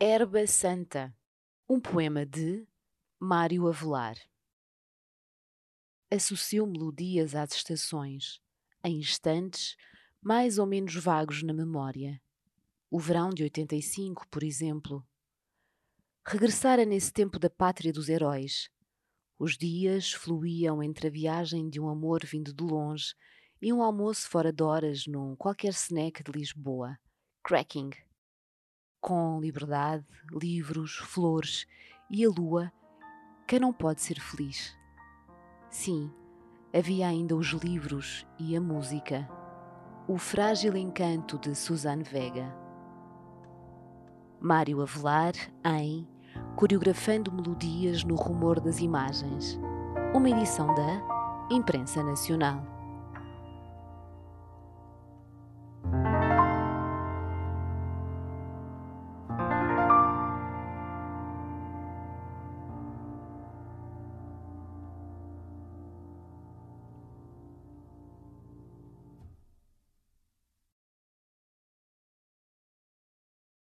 Erba Santa, um poema de Mário Avelar. Associo melodias às estações, em instantes mais ou menos vagos na memória. O verão de 85, por exemplo. Regressara nesse tempo da pátria dos heróis. Os dias fluíam entre a viagem de um amor vindo de longe e um almoço fora de horas num qualquer snack de Lisboa. Cracking. Com liberdade, livros, flores e a lua, quem não pode ser feliz? Sim, havia ainda os livros e a música. O frágil encanto de Suzanne Vega. Mário Avelar em Coreografando Melodias no Rumor das Imagens. Uma edição da Imprensa Nacional.